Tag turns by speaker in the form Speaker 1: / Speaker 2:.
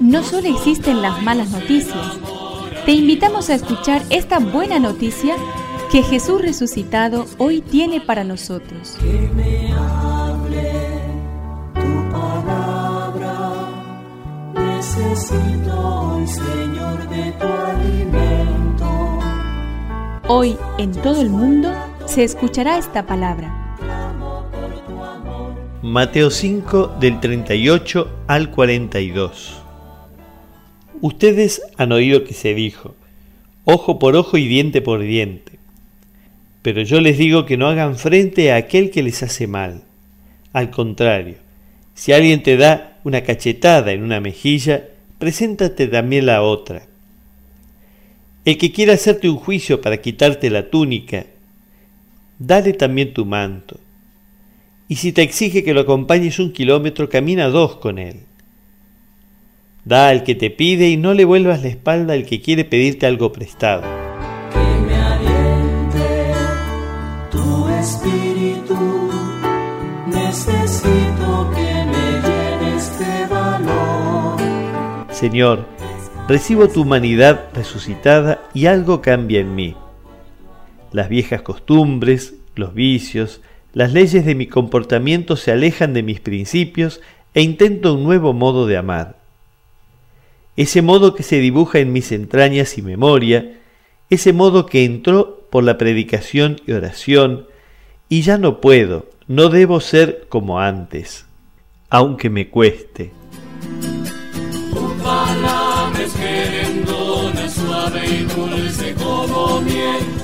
Speaker 1: No solo existen las malas noticias, te invitamos a escuchar esta buena noticia que Jesús resucitado hoy tiene para nosotros.
Speaker 2: Que me hable tu palabra, necesito hoy, Señor, de tu alimento.
Speaker 1: Hoy en todo el mundo se escuchará esta palabra.
Speaker 3: Mateo 5 del 38 al 42. Ustedes han oído que se dijo, ojo por ojo y diente por diente. Pero yo les digo que no hagan frente a aquel que les hace mal. Al contrario, si alguien te da una cachetada en una mejilla, preséntate también la otra. El que quiera hacerte un juicio para quitarte la túnica, dale también tu manto. Y si te exige que lo acompañes un kilómetro, camina dos con él. Da al que te pide y no le vuelvas la espalda al que quiere pedirte algo prestado.
Speaker 2: Que me aliente tu espíritu, necesito que me llenes de valor.
Speaker 3: Señor, recibo tu humanidad resucitada y algo cambia en mí. Las viejas costumbres, los vicios, las leyes de mi comportamiento se alejan de mis principios e intento un nuevo modo de amar ese modo que se dibuja en mis entrañas y memoria, ese modo que entró por la predicación y oración, y ya no puedo, no debo ser como antes, aunque me cueste.